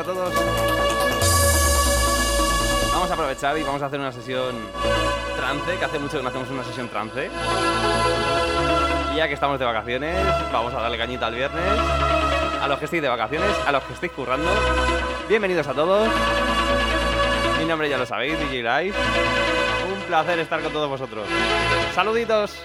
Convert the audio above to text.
A todos. Vamos a aprovechar y vamos a hacer una sesión trance, que hace mucho que no hacemos una sesión trance. Y ya que estamos de vacaciones, vamos a darle cañita al viernes. A los que estéis de vacaciones, a los que estéis currando, bienvenidos a todos. Mi nombre ya lo sabéis, DJ Live. Un placer estar con todos vosotros. Saluditos.